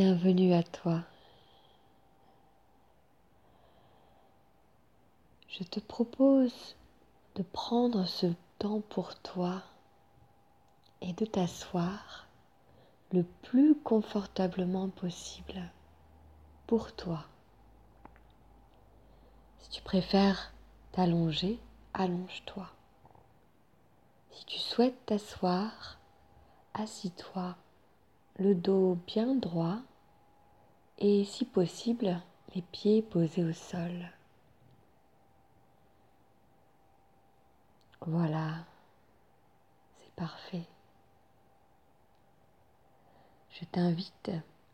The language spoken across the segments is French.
Bienvenue à toi. Je te propose de prendre ce temps pour toi et de t'asseoir le plus confortablement possible pour toi. Si tu préfères t'allonger, allonge-toi. Si tu souhaites t'asseoir, assis-toi, le dos bien droit et si possible les pieds posés au sol. Voilà, c'est parfait. Je t'invite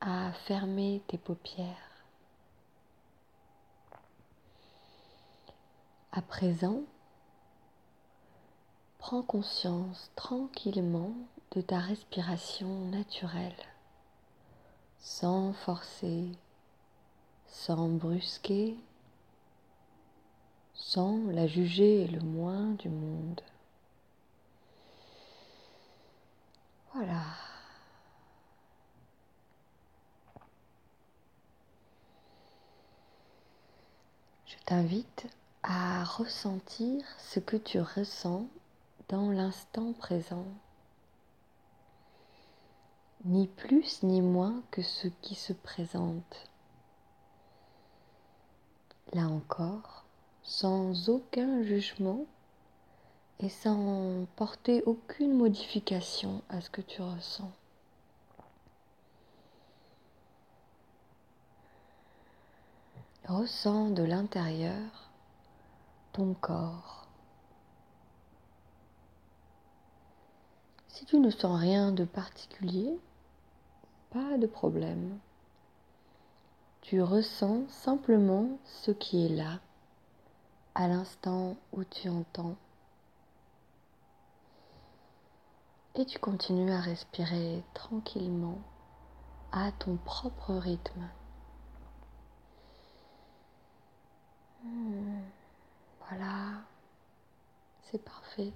à fermer tes paupières. À présent, prends conscience tranquillement de ta respiration naturelle, sans forcer, sans brusquer, sans la juger le moins du monde. Voilà. Je t'invite à ressentir ce que tu ressens dans l'instant présent, ni plus ni moins que ce qui se présente. Là encore, sans aucun jugement et sans porter aucune modification à ce que tu ressens. Ressens de l'intérieur ton corps. Si tu ne sens rien de particulier, pas de problème. Tu ressens simplement ce qui est là à l'instant où tu entends. Et tu continues à respirer tranquillement à ton propre rythme. Hmm, voilà, c'est parfait.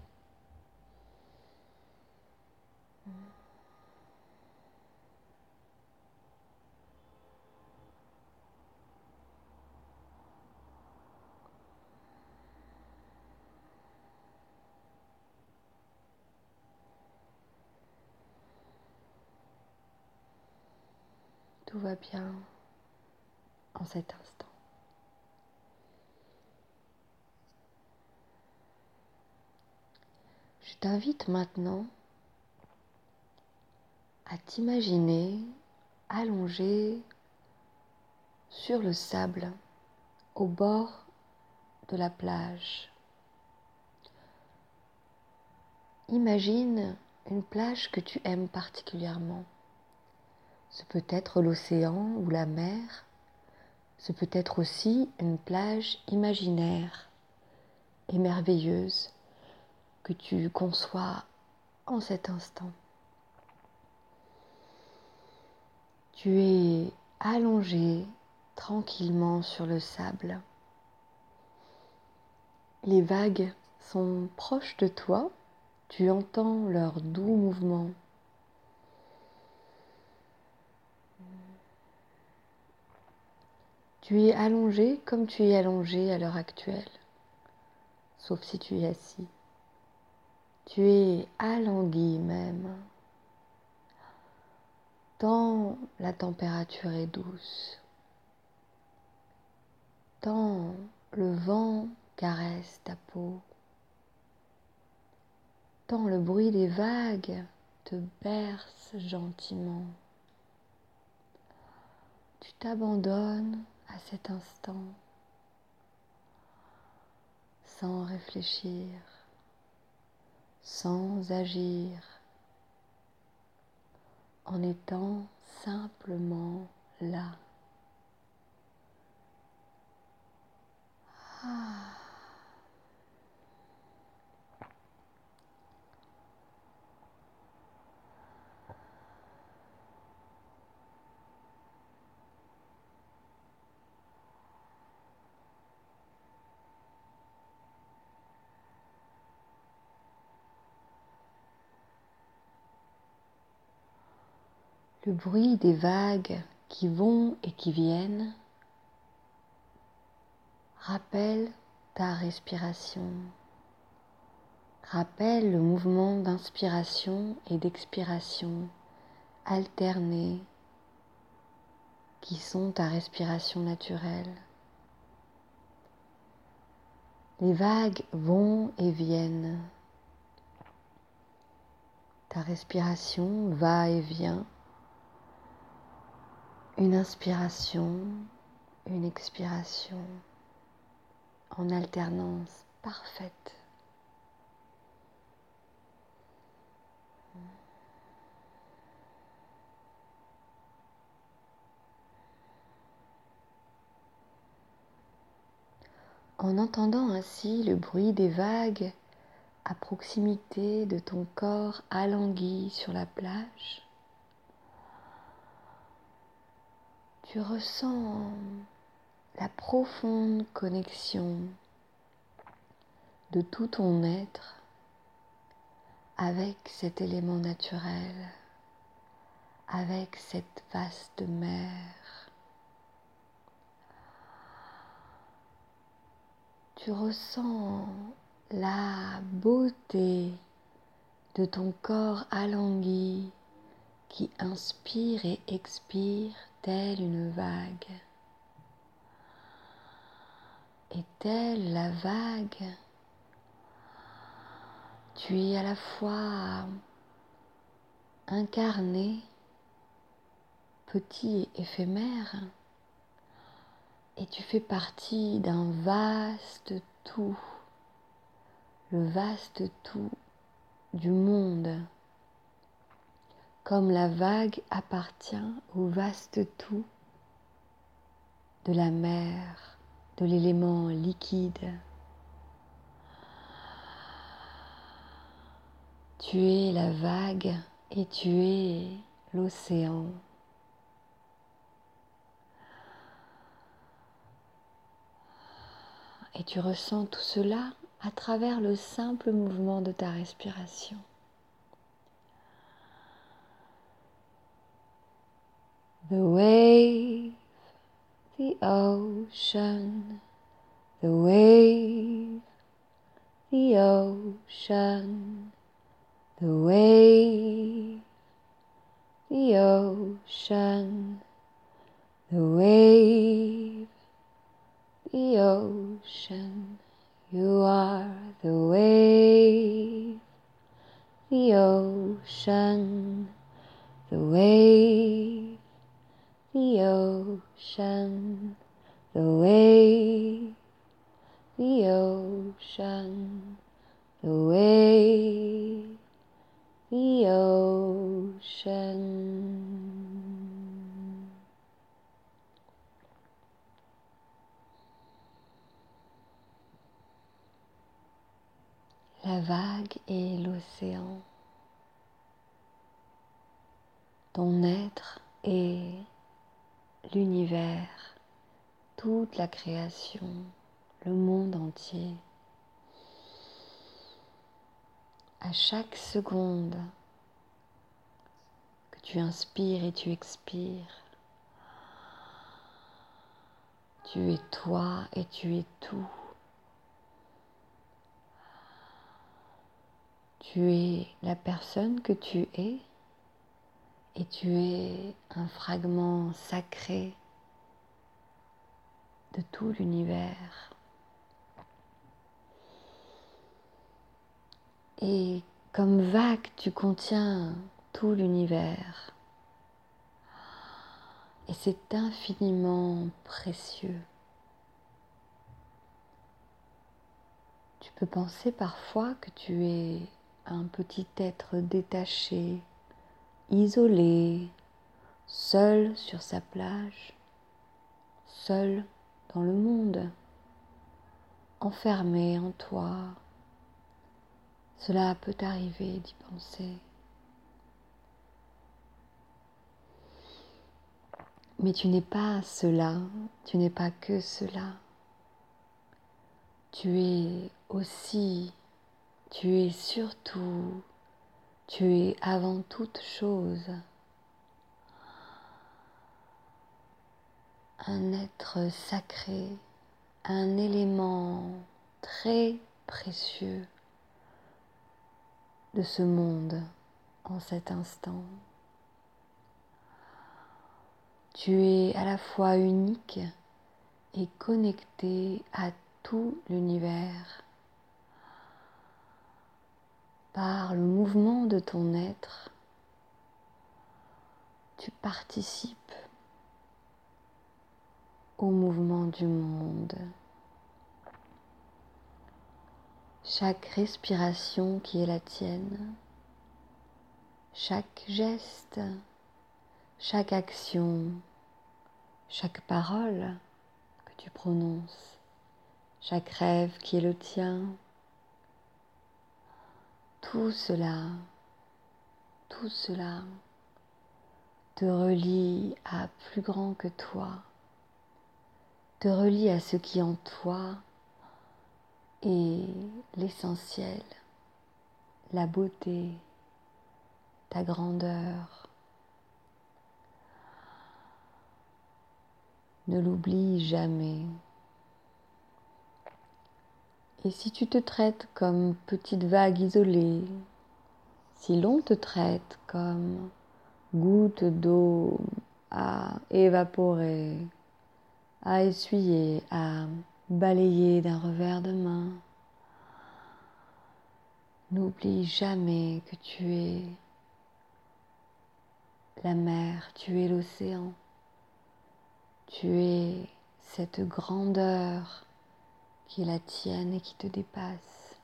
Tout va bien en cet instant. Je t'invite maintenant à t'imaginer allongé sur le sable au bord de la plage. Imagine une plage que tu aimes particulièrement. Ce peut être l'océan ou la mer. Ce peut être aussi une plage imaginaire et merveilleuse que tu conçois en cet instant. Tu es allongé tranquillement sur le sable. Les vagues sont proches de toi, tu entends leurs doux mouvements. Tu es allongé comme tu es allongé à l'heure actuelle, sauf si tu es assis. Tu es alangui même, tant la température est douce, tant le vent caresse ta peau, tant le bruit des vagues te berce gentiment. Tu t'abandonnes à cet instant sans réfléchir, sans agir, en étant simplement là. Ah. Le bruit des vagues qui vont et qui viennent rappelle ta respiration. Rappelle le mouvement d'inspiration et d'expiration alternés qui sont ta respiration naturelle. Les vagues vont et viennent. Ta respiration va et vient. Une inspiration, une expiration en alternance parfaite. En entendant ainsi le bruit des vagues à proximité de ton corps alangui sur la plage, tu ressens la profonde connexion de tout ton être avec cet élément naturel, avec cette vaste mer. tu ressens la beauté de ton corps alangui qui inspire et expire telle une vague. Et telle la vague, tu es à la fois incarné, petit et éphémère, et tu fais partie d'un vaste tout, le vaste tout du monde, comme la vague appartient au vaste tout de la mer, de l'élément liquide. Tu es la vague et tu es l'océan. Et tu ressens tout cela à travers le simple mouvement de ta respiration. The wave, the ocean, the wave, the ocean, the wave, the ocean, the wave the ocean. You are the wave, the ocean, the wave, the ocean, the wave, the ocean, the wave, the ocean. la vague et l'océan, ton être et l'univers, toute la création, le monde entier. À chaque seconde que tu inspires et tu expires, tu es toi et tu es tout. Tu es la personne que tu es et tu es un fragment sacré de tout l'univers. Et comme vague, tu contiens tout l'univers. Et c'est infiniment précieux. Tu peux penser parfois que tu es un petit être détaché, isolé, seul sur sa plage, seul dans le monde, enfermé en toi. Cela peut arriver d'y penser. Mais tu n'es pas cela, tu n'es pas que cela. Tu es aussi tu es surtout, tu es avant toute chose un être sacré, un élément très précieux de ce monde en cet instant. Tu es à la fois unique et connecté à tout l'univers par le mouvement de ton être. Tu participes au mouvement du monde. Chaque respiration qui est la tienne, chaque geste, chaque action, chaque parole que tu prononces, chaque rêve qui est le tien, tout cela, tout cela te relie à plus grand que toi te relie à ce qui en toi est l'essentiel, la beauté, ta grandeur. Ne l'oublie jamais. Et si tu te traites comme petite vague isolée, si l'on te traite comme goutte d'eau à évaporer, à essuyer, à balayer d'un revers de main. N'oublie jamais que tu es la mer, tu es l'océan, tu es cette grandeur qui la tienne et qui te dépasse.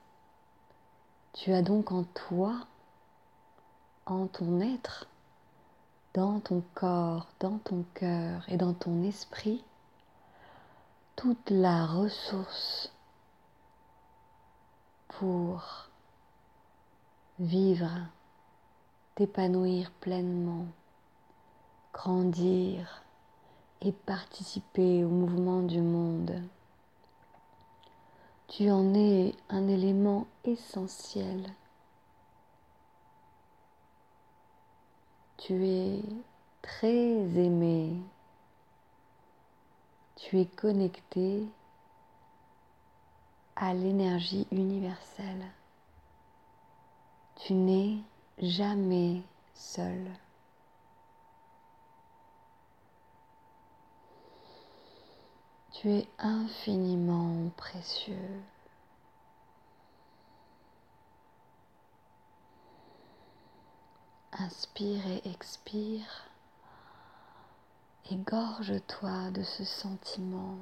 Tu as donc en toi, en ton être, dans ton corps, dans ton cœur et dans ton esprit, toute la ressource pour vivre, t'épanouir pleinement, grandir et participer au mouvement du monde. Tu en es un élément essentiel. Tu es très aimé tu es connecté à l'énergie universelle. Tu n'es jamais seul. Tu es infiniment précieux. Inspire et expire. Égorge-toi de ce sentiment.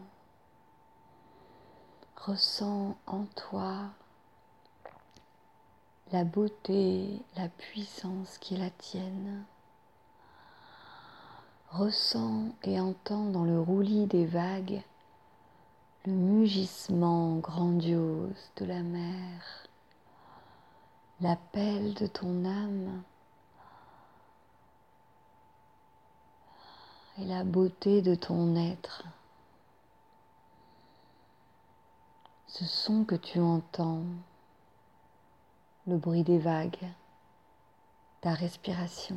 Ressens en toi la beauté, la puissance qui la tienne. Ressens et entends dans le roulis des vagues le mugissement grandiose de la mer, l'appel de ton âme et la beauté de ton être. Ce son que tu entends, le bruit des vagues, ta respiration,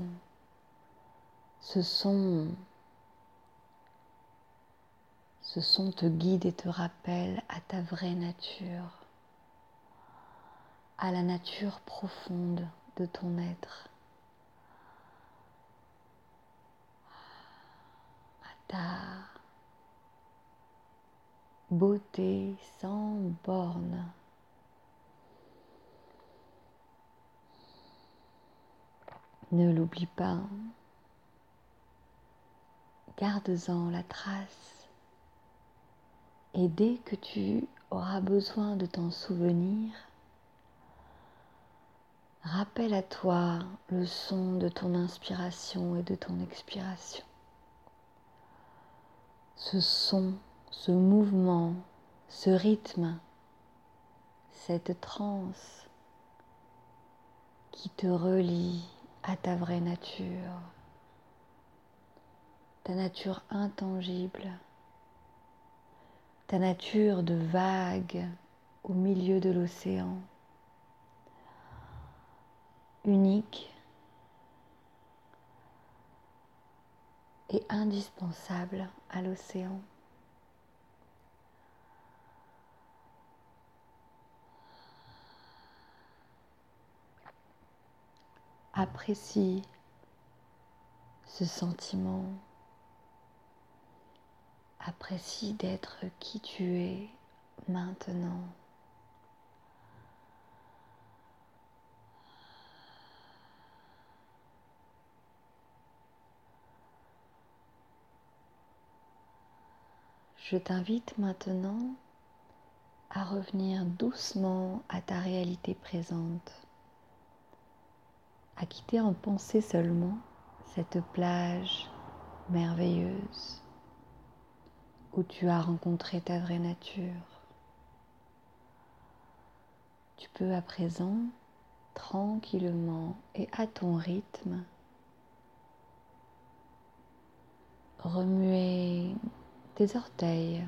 ce son, ce son te guide et te rappelle à ta vraie nature, à la nature profonde de ton être. ta beauté sans borne. Ne l'oublie pas. Garde-en la trace. Et dès que tu auras besoin de t'en souvenir, rappelle à toi le son de ton inspiration et de ton expiration. Ce son, ce mouvement, ce rythme, cette transe qui te relie à ta vraie nature, ta nature intangible, ta nature de vague au milieu de l'océan, unique et indispensable à l'océan. Apprécie ce sentiment. Apprécie d'être qui tu es maintenant. Je t'invite maintenant à revenir doucement à ta réalité présente, à quitter en pensée seulement cette plage merveilleuse où tu as rencontré ta vraie nature. Tu peux à présent tranquillement et à ton rythme remuer tes orteils,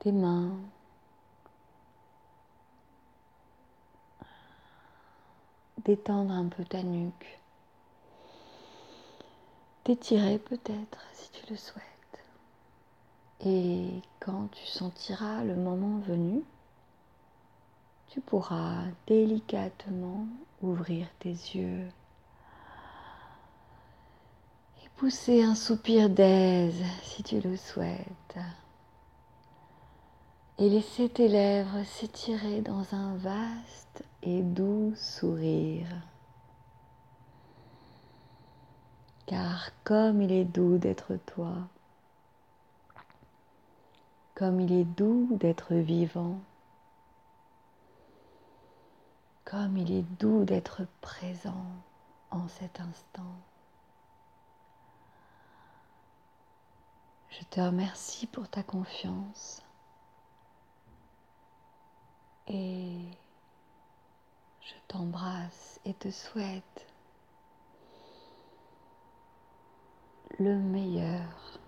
tes mains, détendre un peu ta nuque, t'étirer peut-être si tu le souhaites. Et quand tu sentiras le moment venu, tu pourras délicatement ouvrir tes yeux pousser un soupir d'aise si tu le souhaites. Et laisser tes lèvres s'étirer dans un vaste et doux sourire. Car comme il est doux d'être toi, comme il est doux d'être vivant, comme il est doux d'être présent en cet instant. Je te remercie pour ta confiance et je t'embrasse et te souhaite le meilleur